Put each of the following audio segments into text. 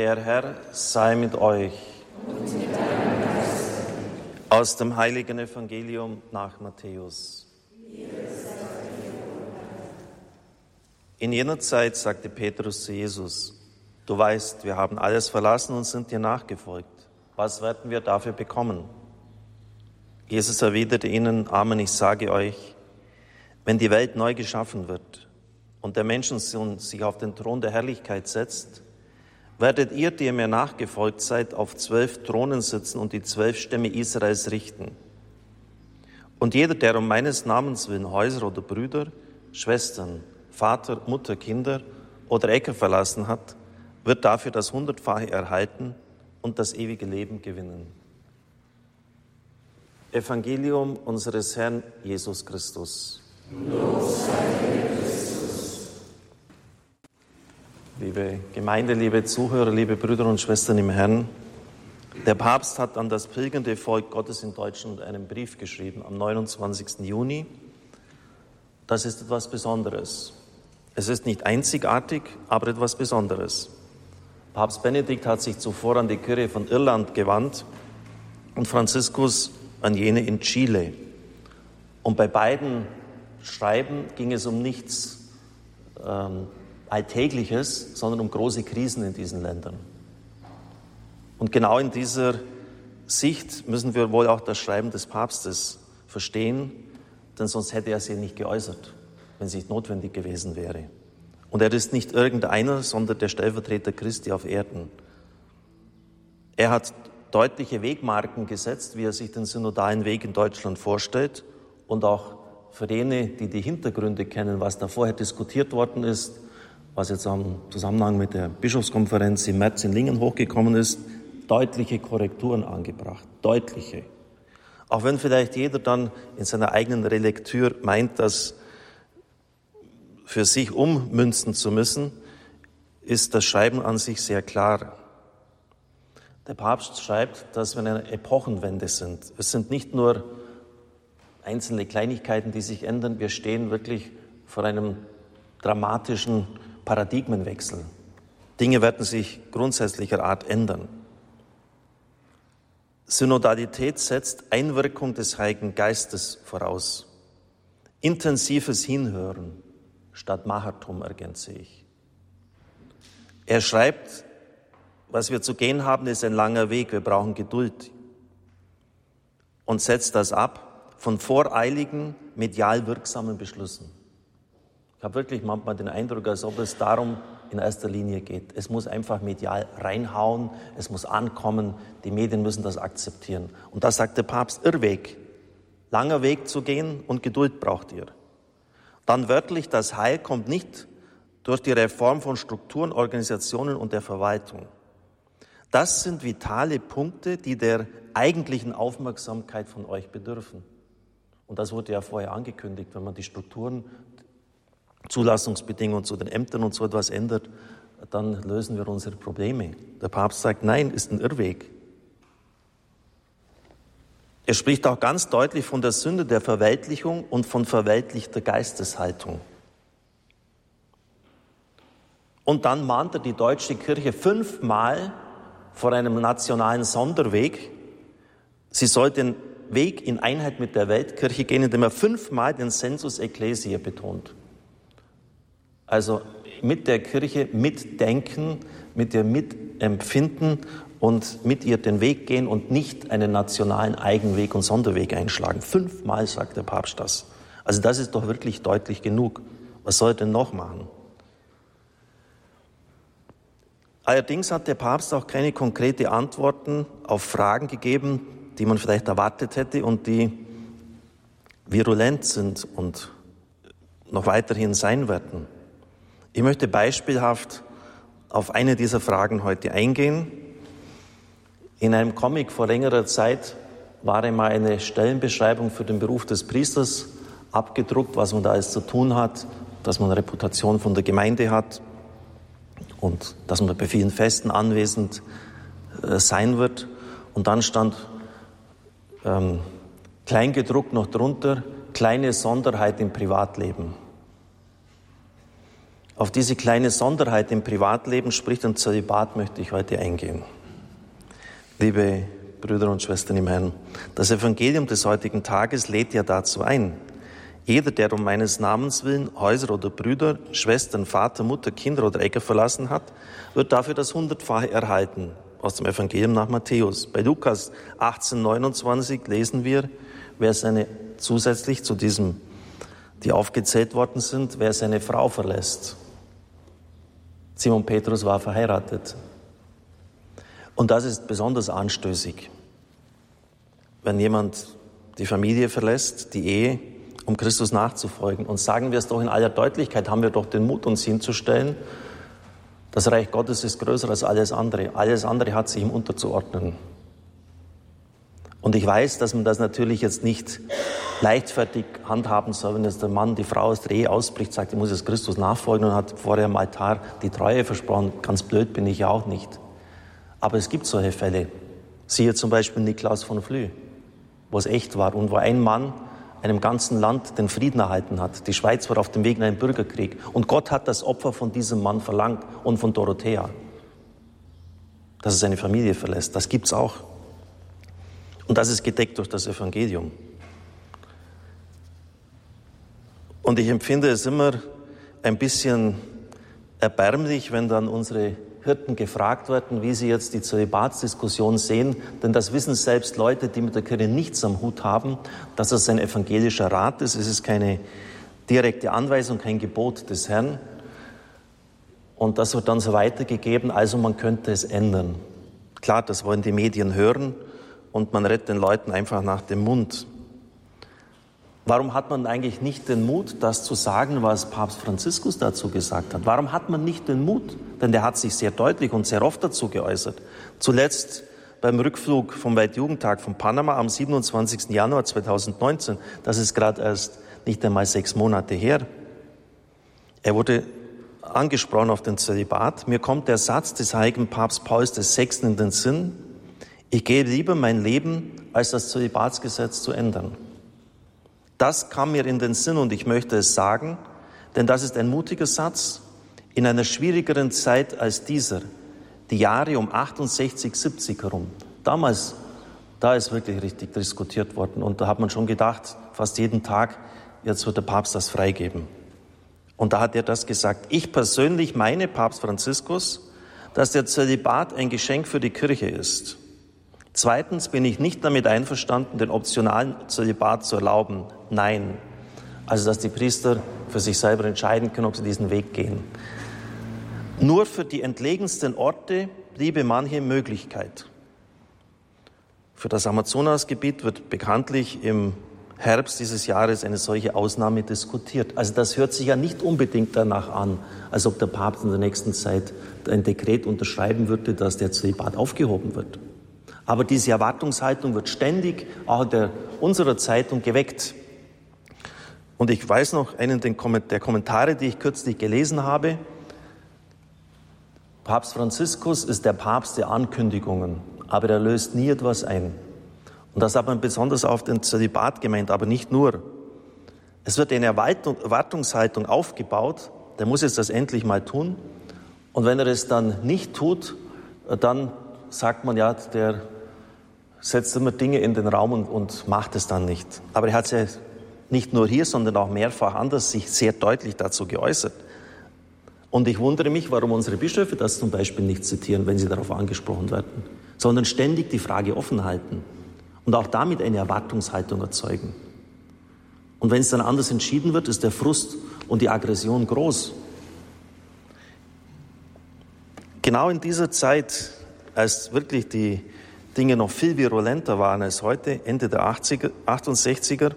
Der Herr sei mit euch. Aus dem heiligen Evangelium nach Matthäus. In jener Zeit sagte Petrus zu Jesus, du weißt, wir haben alles verlassen und sind dir nachgefolgt. Was werden wir dafür bekommen? Jesus erwiderte ihnen, Amen, ich sage euch, wenn die Welt neu geschaffen wird und der Menschensohn sich auf den Thron der Herrlichkeit setzt, werdet ihr, die ihr mir nachgefolgt seid, auf zwölf Thronen sitzen und die zwölf Stämme Israels richten. Und jeder, der um meines Namens willen Häuser oder Brüder, Schwestern, Vater, Mutter, Kinder oder Äcker verlassen hat, wird dafür das Hundertfache erhalten und das ewige Leben gewinnen. Evangelium unseres Herrn Jesus Christus. Los liebe Gemeinde, liebe Zuhörer, liebe Brüder und Schwestern im Herrn. Der Papst hat an das pilgernde Volk Gottes in Deutschland einen Brief geschrieben am 29. Juni. Das ist etwas Besonderes. Es ist nicht einzigartig, aber etwas Besonderes. Papst Benedikt hat sich zuvor an die Kirche von Irland gewandt und Franziskus an jene in Chile. Und bei beiden Schreiben ging es um nichts ähm, Alltägliches, sondern um große Krisen in diesen Ländern. Und genau in dieser Sicht müssen wir wohl auch das Schreiben des Papstes verstehen, denn sonst hätte er sie nicht geäußert, wenn es nicht notwendig gewesen wäre. Und er ist nicht irgendeiner, sondern der Stellvertreter Christi auf Erden. Er hat deutliche Wegmarken gesetzt, wie er sich den synodalen Weg in Deutschland vorstellt und auch für jene, die die Hintergründe kennen, was da vorher diskutiert worden ist, was jetzt am Zusammenhang mit der Bischofskonferenz im März in Lingen hochgekommen ist, deutliche Korrekturen angebracht. Deutliche. Auch wenn vielleicht jeder dann in seiner eigenen Relektür meint, das für sich ummünzen zu müssen, ist das Schreiben an sich sehr klar. Der Papst schreibt, dass wir eine Epochenwende sind. Es sind nicht nur einzelne Kleinigkeiten, die sich ändern. Wir stehen wirklich vor einem dramatischen Paradigmenwechsel. Dinge werden sich grundsätzlicher Art ändern. Synodalität setzt Einwirkung des Heiligen Geistes voraus. Intensives Hinhören statt Machertum ergänze ich. Er schreibt, was wir zu gehen haben, ist ein langer Weg. Wir brauchen Geduld. Und setzt das ab von voreiligen, medial wirksamen Beschlüssen. Ich habe wirklich manchmal den Eindruck, als ob es darum in erster Linie geht. Es muss einfach medial reinhauen, es muss ankommen, die Medien müssen das akzeptieren. Und da sagt der Papst, Irrweg, langer Weg zu gehen und Geduld braucht ihr. Dann wörtlich, das Heil kommt nicht durch die Reform von Strukturen, Organisationen und der Verwaltung. Das sind vitale Punkte, die der eigentlichen Aufmerksamkeit von euch bedürfen. Und das wurde ja vorher angekündigt, wenn man die Strukturen Zulassungsbedingungen zu den Ämtern und so etwas ändert, dann lösen wir unsere Probleme. Der Papst sagt, nein, ist ein Irrweg. Er spricht auch ganz deutlich von der Sünde der Verweltlichung und von verweltlichter Geisteshaltung. Und dann mahnt er die deutsche Kirche fünfmal vor einem nationalen Sonderweg. Sie soll den Weg in Einheit mit der Weltkirche gehen, indem er fünfmal den Sensus Ecclesiae betont. Also mit der Kirche mitdenken, mit ihr mitempfinden und mit ihr den Weg gehen und nicht einen nationalen Eigenweg und Sonderweg einschlagen. Fünfmal sagt der Papst das. Also das ist doch wirklich deutlich genug. Was soll er denn noch machen? Allerdings hat der Papst auch keine konkrete Antworten auf Fragen gegeben, die man vielleicht erwartet hätte und die virulent sind und noch weiterhin sein werden. Ich möchte beispielhaft auf eine dieser Fragen heute eingehen. In einem Comic vor längerer Zeit war einmal eine Stellenbeschreibung für den Beruf des Priesters abgedruckt, was man da alles zu tun hat, dass man Reputation von der Gemeinde hat und dass man bei vielen Festen anwesend äh, sein wird. Und dann stand ähm, kleingedruckt noch drunter, kleine Sonderheit im Privatleben. Auf diese kleine Sonderheit im Privatleben, sprich den Zölibat, möchte ich heute eingehen. Liebe Brüder und Schwestern im Herrn, das Evangelium des heutigen Tages lädt ja dazu ein. Jeder, der um meines Namens willen Häuser oder Brüder, Schwestern, Vater, Mutter, Kinder oder Äcker verlassen hat, wird dafür das Hundertfache erhalten. Aus dem Evangelium nach Matthäus. Bei Lukas 18, 29 lesen wir, wer seine, zusätzlich zu diesem, die aufgezählt worden sind, wer seine Frau verlässt Simon Petrus war verheiratet. Und das ist besonders anstößig, wenn jemand die Familie verlässt, die Ehe, um Christus nachzufolgen. Und sagen wir es doch in aller Deutlichkeit, haben wir doch den Mut, uns hinzustellen, das Reich Gottes ist größer als alles andere. Alles andere hat sich ihm unterzuordnen. Und ich weiß, dass man das natürlich jetzt nicht leichtfertig handhaben soll, wenn jetzt der Mann die Frau aus der Ehe ausbricht, sagt, ich muss jetzt Christus nachfolgen und hat vorher im Altar die Treue versprochen. Ganz blöd bin ich ja auch nicht. Aber es gibt solche Fälle. Siehe zum Beispiel Niklaus von Flü, wo es echt war und wo ein Mann einem ganzen Land den Frieden erhalten hat. Die Schweiz war auf dem Weg in einen Bürgerkrieg. Und Gott hat das Opfer von diesem Mann verlangt und von Dorothea. Dass er seine Familie verlässt. Das gibt's auch. Und das ist gedeckt durch das Evangelium. Und ich empfinde es immer ein bisschen erbärmlich, wenn dann unsere Hirten gefragt werden, wie sie jetzt die Zölibatsdiskussion sehen, denn das wissen selbst Leute, die mit der Kirche nichts am Hut haben, dass es ein evangelischer Rat ist. Es ist keine direkte Anweisung, kein Gebot des Herrn. Und das wird dann so weitergegeben, also man könnte es ändern. Klar, das wollen die Medien hören und man redet den Leuten einfach nach dem Mund. Warum hat man eigentlich nicht den Mut, das zu sagen, was Papst Franziskus dazu gesagt hat? Warum hat man nicht den Mut? Denn der hat sich sehr deutlich und sehr oft dazu geäußert. Zuletzt beim Rückflug vom Weltjugendtag von Panama am 27. Januar 2019. Das ist gerade erst nicht einmal sechs Monate her. Er wurde angesprochen auf den Zölibat. Mir kommt der Satz des heiligen Papst Pauls VI. in den Sinn, ich gehe lieber mein Leben, als das Zölibatsgesetz zu ändern. Das kam mir in den Sinn und ich möchte es sagen, denn das ist ein mutiger Satz in einer schwierigeren Zeit als dieser, die Jahre um 68, 70 herum. Damals, da ist wirklich richtig diskutiert worden und da hat man schon gedacht, fast jeden Tag, jetzt wird der Papst das freigeben. Und da hat er das gesagt. Ich persönlich meine, Papst Franziskus, dass der Zölibat ein Geschenk für die Kirche ist. Zweitens bin ich nicht damit einverstanden, den optionalen Zölibat zu erlauben. Nein. Also, dass die Priester für sich selber entscheiden können, ob sie diesen Weg gehen. Nur für die entlegensten Orte bliebe manche Möglichkeit. Für das Amazonasgebiet wird bekanntlich im Herbst dieses Jahres eine solche Ausnahme diskutiert. Also das hört sich ja nicht unbedingt danach an, als ob der Papst in der nächsten Zeit ein Dekret unterschreiben würde, dass der Zölibat aufgehoben wird. Aber diese Erwartungshaltung wird ständig auch der unserer Zeitung geweckt. Und ich weiß noch einen der Kommentare, die ich kürzlich gelesen habe. Papst Franziskus ist der Papst der Ankündigungen, aber er löst nie etwas ein. Und das hat man besonders auf den Zölibat gemeint, aber nicht nur. Es wird eine Erwartungshaltung aufgebaut, der muss jetzt das endlich mal tun. Und wenn er es dann nicht tut, dann sagt man ja, der setzt immer Dinge in den Raum und, und macht es dann nicht. Aber er hat sich ja nicht nur hier, sondern auch mehrfach anders sich sehr deutlich dazu geäußert. Und ich wundere mich, warum unsere Bischöfe das zum Beispiel nicht zitieren, wenn sie darauf angesprochen werden, sondern ständig die Frage offen halten und auch damit eine Erwartungshaltung erzeugen. Und wenn es dann anders entschieden wird, ist der Frust und die Aggression groß. Genau in dieser Zeit, als wirklich die Dinge noch viel virulenter waren als heute, Ende der 80er, 68er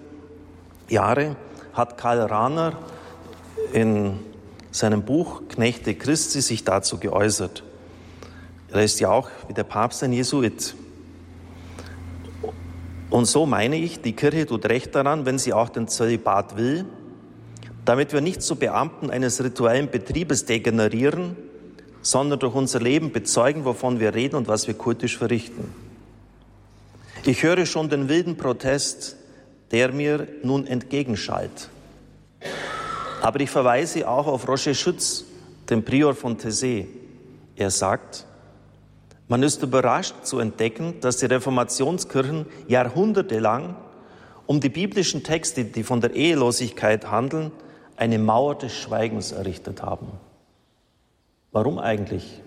Jahre, hat Karl Rahner in seinem Buch Knechte Christi sich dazu geäußert. Er ist ja auch wie der Papst ein Jesuit. Und so meine ich, die Kirche tut recht daran, wenn sie auch den Zölibat will, damit wir nicht zu Beamten eines rituellen Betriebes degenerieren, sondern durch unser Leben bezeugen, wovon wir reden und was wir kultisch verrichten. Ich höre schon den wilden Protest, der mir nun entgegenschallt. Aber ich verweise auch auf Roger Schütz, dem Prior von Tessé. Er sagt, man ist überrascht zu entdecken, dass die Reformationskirchen jahrhundertelang um die biblischen Texte, die von der Ehelosigkeit handeln, eine Mauer des Schweigens errichtet haben. Warum eigentlich?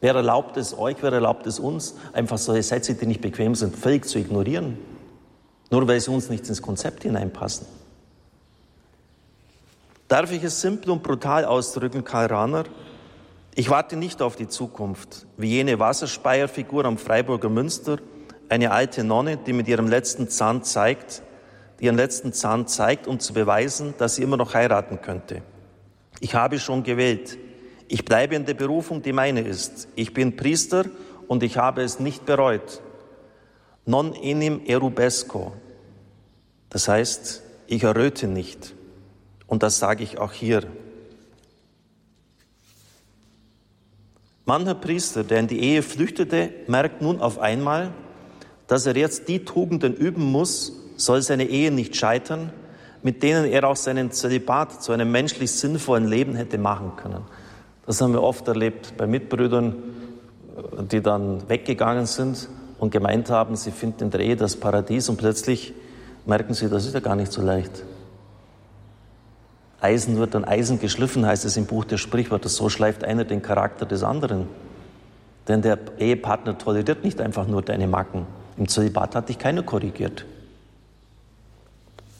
Wer erlaubt es euch, wer erlaubt es uns, einfach solche Sätze, die nicht bequem sind, völlig zu ignorieren? Nur weil sie uns nicht ins Konzept hineinpassen. Darf ich es simpel und brutal ausdrücken, Karl Rahner? Ich warte nicht auf die Zukunft, wie jene Wasserspeierfigur am Freiburger Münster, eine alte Nonne, die mit ihrem letzten Zahn zeigt, ihren letzten Zahn zeigt, um zu beweisen, dass sie immer noch heiraten könnte. Ich habe schon gewählt. Ich bleibe in der Berufung, die meine ist. Ich bin Priester und ich habe es nicht bereut. Non enim erubesco. Das heißt, ich erröte nicht. Und das sage ich auch hier. Mancher Priester, der in die Ehe flüchtete, merkt nun auf einmal, dass er jetzt die Tugenden üben muss, soll seine Ehe nicht scheitern, mit denen er auch seinen Zölibat zu einem menschlich sinnvollen Leben hätte machen können. Das haben wir oft erlebt bei Mitbrüdern, die dann weggegangen sind und gemeint haben, sie finden in der Ehe das Paradies und plötzlich merken sie, das ist ja gar nicht so leicht. Eisen wird an Eisen geschliffen, heißt es im Buch der Sprichwörter. So schleift einer den Charakter des anderen. Denn der Ehepartner toleriert nicht einfach nur deine Macken. Im Zölibat hat dich keiner korrigiert.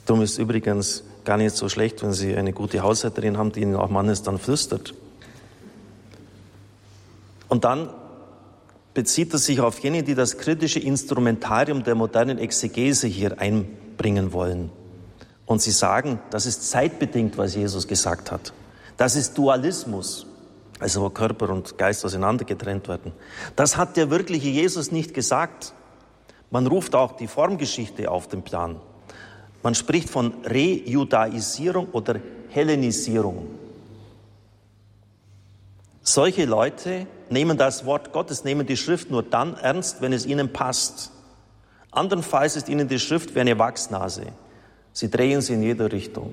Darum ist übrigens gar nicht so schlecht, wenn Sie eine gute Haushälterin haben, die Ihnen auch Mannes dann flüstert. Und dann bezieht er sich auf jene, die das kritische Instrumentarium der modernen Exegese hier einbringen wollen. Und sie sagen, das ist zeitbedingt, was Jesus gesagt hat. Das ist Dualismus, also wo Körper und Geist auseinander getrennt werden. Das hat der wirkliche Jesus nicht gesagt. Man ruft auch die Formgeschichte auf den Plan. Man spricht von Rejudaisierung oder Hellenisierung. Solche Leute nehmen das Wort Gottes, nehmen die Schrift nur dann ernst, wenn es ihnen passt. Andernfalls ist ihnen die Schrift wie eine Wachsnase. Sie drehen sie in jede Richtung.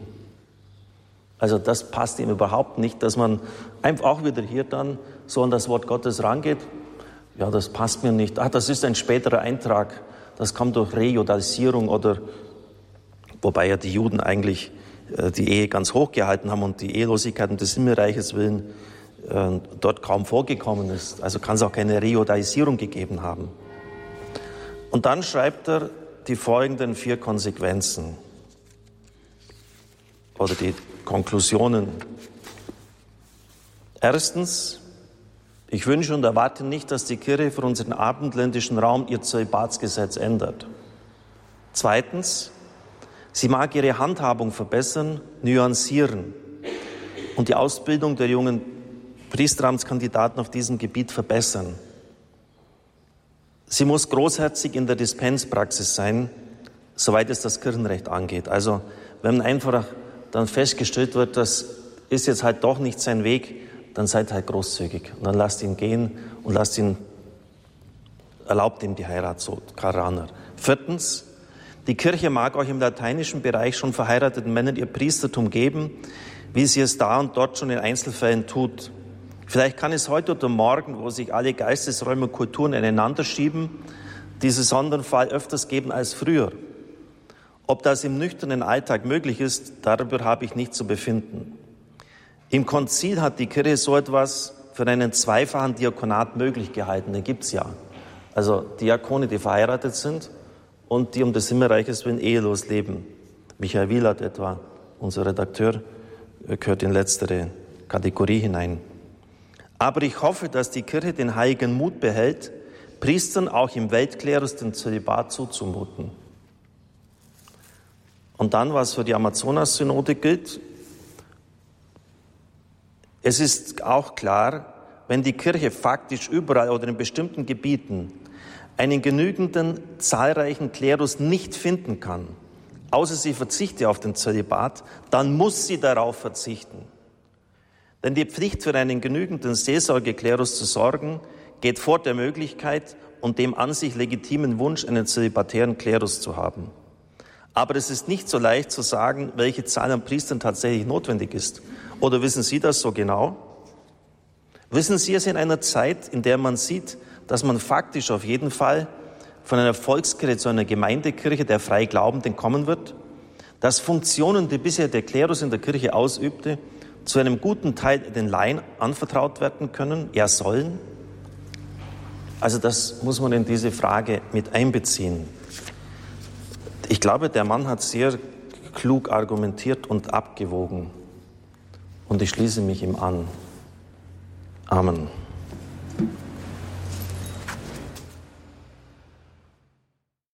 Also das passt ihm überhaupt nicht, dass man einfach auch wieder hier dann so an das Wort Gottes rangeht. Ja, das passt mir nicht. Ah, das ist ein späterer Eintrag. Das kommt durch Rejudalisierung oder, wobei ja die Juden eigentlich äh, die Ehe ganz hoch gehalten haben und die Ehelosigkeit um des Himmelreiches willen dort kaum vorgekommen ist. Also kann es auch keine Rejudalisierung gegeben haben. Und dann schreibt er die folgenden vier Konsequenzen oder die Konklusionen. Erstens, ich wünsche und erwarte nicht, dass die Kirche für unseren abendländischen Raum ihr Zölibatsgesetz ändert. Zweitens, sie mag ihre Handhabung verbessern, nuancieren und die Ausbildung der jungen Priesteramtskandidaten auf diesem Gebiet verbessern. Sie muss großherzig in der Dispenspraxis sein, soweit es das Kirchenrecht angeht. Also wenn einfach dann festgestellt wird, das ist jetzt halt doch nicht sein Weg, dann seid halt großzügig. Und dann lasst ihn gehen und lasst ihn, erlaubt ihm die Heirat, so Karaner. Viertens, die Kirche mag euch im lateinischen Bereich schon verheirateten Männern ihr Priestertum geben, wie sie es da und dort schon in Einzelfällen tut. Vielleicht kann es heute oder morgen, wo sich alle Geistesräume und Kulturen ineinander schieben, diesen Sonderfall öfters geben als früher. Ob das im nüchternen Alltag möglich ist, darüber habe ich nicht zu befinden. Im Konzil hat die Kirche so etwas für einen zweifachen Diakonat möglich gehalten. Den gibt's ja. Also Diakone, die verheiratet sind und die um des Himmelreiches willen ehelos leben. Michael Wielert etwa, unser Redakteur, gehört in letztere Kategorie hinein. Aber ich hoffe, dass die Kirche den heiligen Mut behält, Priestern auch im Weltklerus den Zölibat zuzumuten. Und dann, was für die Amazonas-Synode gilt, es ist auch klar, wenn die Kirche faktisch überall oder in bestimmten Gebieten einen genügenden, zahlreichen Klerus nicht finden kann, außer sie verzichte auf den Zölibat, dann muss sie darauf verzichten. Denn die Pflicht für einen genügenden Seelsorgeklerus zu sorgen, geht vor der Möglichkeit und dem an sich legitimen Wunsch, einen zölibatären Klerus zu haben. Aber es ist nicht so leicht zu sagen, welche Zahl an Priestern tatsächlich notwendig ist. Oder wissen Sie das so genau? Wissen Sie es in einer Zeit, in der man sieht, dass man faktisch auf jeden Fall von einer Volkskirche zu einer Gemeindekirche der Freiglaubenden kommen wird? Dass Funktionen, die bisher der Klerus in der Kirche ausübte, zu einem guten Teil den Laien anvertraut werden können, ja sollen? Also das muss man in diese Frage mit einbeziehen. Ich glaube, der Mann hat sehr klug argumentiert und abgewogen. Und ich schließe mich ihm an. Amen.